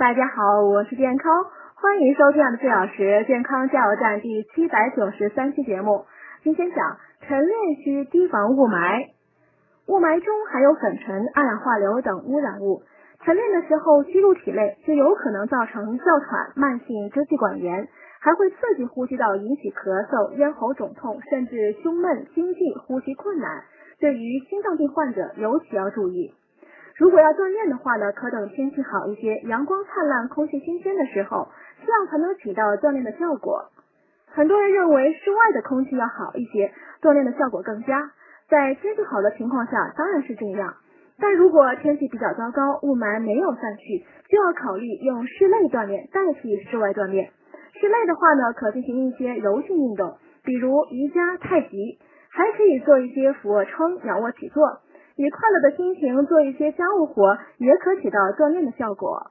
大家好，我是健康，欢迎收听二十四小时健康加油站第七百九十三期节目。今天讲晨练需提防雾霾，雾霾中含有粉尘、二氧化硫等污染物，晨练的时候吸入体内，就有可能造成哮喘、慢性支气管炎，还会刺激呼吸道，引起咳嗽、咽喉肿痛，甚至胸闷、心悸、呼吸困难。对于心脏病患者尤其要注意。如果要锻炼的话呢，可等天气好一些，阳光灿烂，空气新鲜的时候，这样才能起到锻炼的效果。很多人认为室外的空气要好一些，锻炼的效果更佳。在天气好的情况下，当然是这样。但如果天气比较糟糕，雾霾没有散去，就要考虑用室内锻炼代替室外锻炼。室内的话呢，可进行一些柔性运动，比如瑜伽、太极，还可以做一些俯卧撑、仰卧起坐。以快乐的心情做一些家务活，也可起到锻炼的效果。